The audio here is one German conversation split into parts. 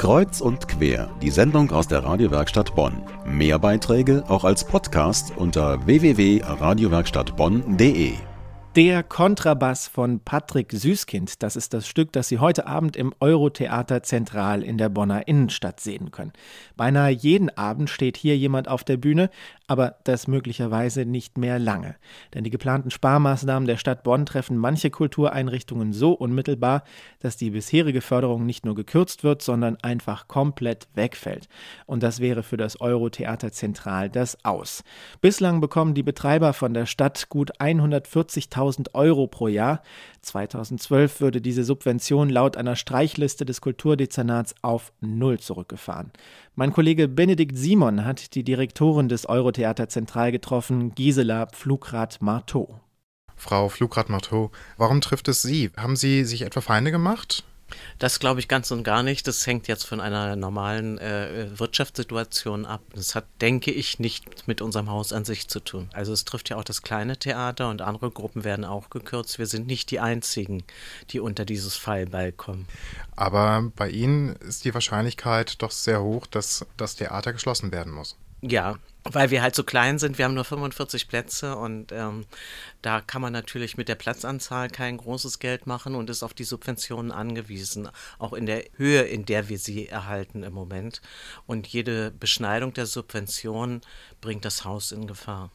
Kreuz und quer, die Sendung aus der Radiowerkstatt Bonn. Mehr Beiträge auch als Podcast unter www.radiowerkstattbonn.de. Der Kontrabass von Patrick Süßkind, das ist das Stück, das Sie heute Abend im Eurotheater Zentral in der Bonner Innenstadt sehen können. Beinahe jeden Abend steht hier jemand auf der Bühne, aber das möglicherweise nicht mehr lange. Denn die geplanten Sparmaßnahmen der Stadt Bonn treffen manche Kultureinrichtungen so unmittelbar, dass die bisherige Förderung nicht nur gekürzt wird, sondern einfach komplett wegfällt. Und das wäre für das Eurotheater Zentral das Aus. Bislang bekommen die Betreiber von der Stadt gut 140.000 Euro pro Jahr. 2012 würde diese Subvention laut einer Streichliste des Kulturdezernats auf Null zurückgefahren. Mein Kollege Benedikt Simon hat die Direktorin des Eurotheater Zentral getroffen, Gisela Pflugrad-Marteau. Frau Flugrad-Marteau, warum trifft es Sie? Haben Sie sich etwa Feinde gemacht? Das glaube ich ganz und gar nicht. Das hängt jetzt von einer normalen äh, Wirtschaftssituation ab. Das hat, denke ich, nicht mit unserem Haus an sich zu tun. Also es trifft ja auch das kleine Theater und andere Gruppen werden auch gekürzt. Wir sind nicht die einzigen, die unter dieses Fallbeil kommen. Aber bei Ihnen ist die Wahrscheinlichkeit doch sehr hoch, dass das Theater geschlossen werden muss. Ja, weil wir halt so klein sind. Wir haben nur 45 Plätze und ähm, da kann man natürlich mit der Platzanzahl kein großes Geld machen und ist auf die Subventionen angewiesen, auch in der Höhe, in der wir sie erhalten im Moment. Und jede Beschneidung der Subventionen bringt das Haus in Gefahr.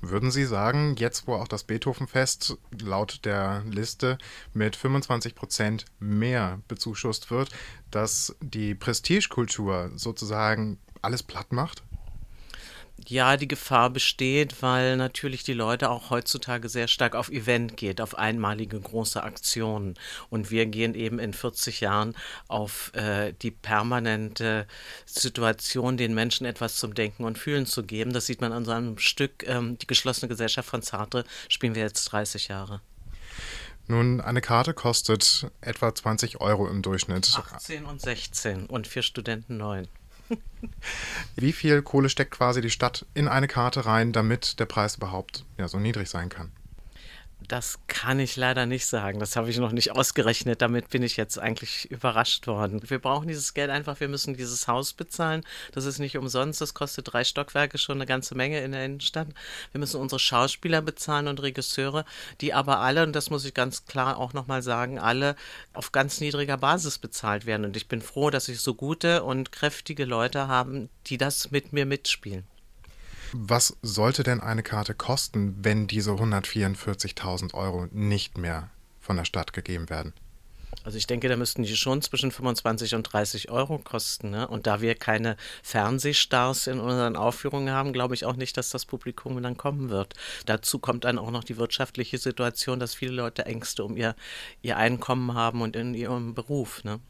Würden Sie sagen, jetzt wo auch das Beethovenfest laut der Liste mit 25 Prozent mehr bezuschusst wird, dass die Prestigekultur sozusagen alles platt macht? Ja, die Gefahr besteht, weil natürlich die Leute auch heutzutage sehr stark auf Event geht, auf einmalige große Aktionen. Und wir gehen eben in 40 Jahren auf äh, die permanente Situation, den Menschen etwas zum Denken und Fühlen zu geben. Das sieht man an so einem Stück, ähm, die geschlossene Gesellschaft von Sartre, spielen wir jetzt 30 Jahre. Nun, eine Karte kostet etwa 20 Euro im Durchschnitt. 18 und 16 und für Studenten 9. Wie viel Kohle steckt quasi die Stadt in eine Karte rein, damit der Preis überhaupt ja, so niedrig sein kann? Das kann ich leider nicht sagen. Das habe ich noch nicht ausgerechnet. Damit bin ich jetzt eigentlich überrascht worden. Wir brauchen dieses Geld einfach. Wir müssen dieses Haus bezahlen. Das ist nicht umsonst. Das kostet drei Stockwerke schon eine ganze Menge in der Innenstadt. Wir müssen unsere Schauspieler bezahlen und Regisseure, die aber alle, und das muss ich ganz klar auch nochmal sagen, alle auf ganz niedriger Basis bezahlt werden. Und ich bin froh, dass ich so gute und kräftige Leute habe, die das mit mir mitspielen. Was sollte denn eine Karte kosten, wenn diese 144.000 Euro nicht mehr von der Stadt gegeben werden? Also ich denke, da müssten die schon zwischen 25 und 30 Euro kosten. Ne? Und da wir keine Fernsehstars in unseren Aufführungen haben, glaube ich auch nicht, dass das Publikum dann kommen wird. Dazu kommt dann auch noch die wirtschaftliche Situation, dass viele Leute Ängste um ihr, ihr Einkommen haben und in ihrem Beruf. Ne?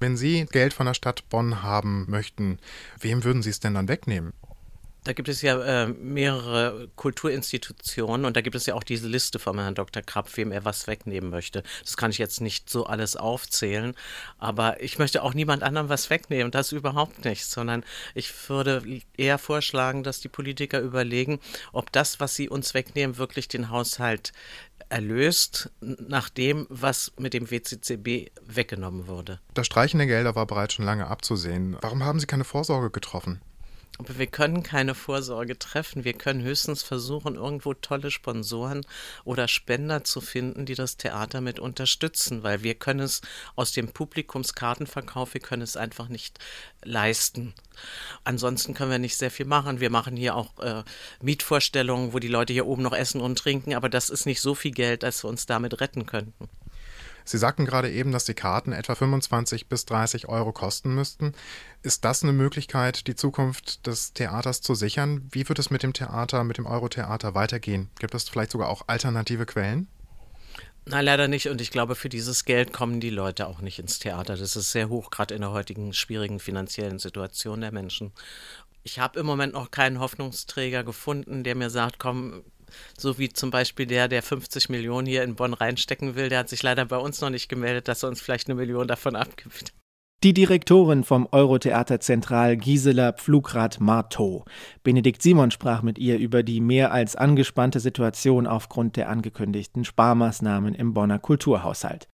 Wenn Sie Geld von der Stadt Bonn haben möchten, wem würden Sie es denn dann wegnehmen? Da gibt es ja äh, mehrere Kulturinstitutionen und da gibt es ja auch diese Liste von Herrn Dr. Krapp, wem er was wegnehmen möchte. Das kann ich jetzt nicht so alles aufzählen, aber ich möchte auch niemand anderem was wegnehmen, das überhaupt nicht, sondern ich würde eher vorschlagen, dass die Politiker überlegen, ob das, was sie uns wegnehmen, wirklich den Haushalt erlöst nach dem, was mit dem WCCB weggenommen wurde. Das Streichen der Gelder war bereits schon lange abzusehen. Warum haben Sie keine Vorsorge getroffen? Aber wir können keine Vorsorge treffen. Wir können höchstens versuchen, irgendwo tolle Sponsoren oder Spender zu finden, die das Theater mit unterstützen, weil wir können es aus dem Publikumskartenverkauf, wir können es einfach nicht leisten. Ansonsten können wir nicht sehr viel machen. Wir machen hier auch äh, Mietvorstellungen, wo die Leute hier oben noch essen und trinken, aber das ist nicht so viel Geld, als wir uns damit retten könnten. Sie sagten gerade eben, dass die Karten etwa 25 bis 30 Euro kosten müssten. Ist das eine Möglichkeit, die Zukunft des Theaters zu sichern? Wie wird es mit dem Theater, mit dem Eurotheater weitergehen? Gibt es vielleicht sogar auch alternative Quellen? Nein, leider nicht. Und ich glaube, für dieses Geld kommen die Leute auch nicht ins Theater. Das ist sehr hoch, gerade in der heutigen schwierigen finanziellen Situation der Menschen. Ich habe im Moment noch keinen Hoffnungsträger gefunden, der mir sagt, komm, so wie zum Beispiel der, der 50 Millionen hier in Bonn reinstecken will, der hat sich leider bei uns noch nicht gemeldet, dass er uns vielleicht eine Million davon abgibt. Die Direktorin vom Eurotheater Zentral Gisela Pflugrad-Marteau. Benedikt Simon sprach mit ihr über die mehr als angespannte Situation aufgrund der angekündigten Sparmaßnahmen im Bonner Kulturhaushalt.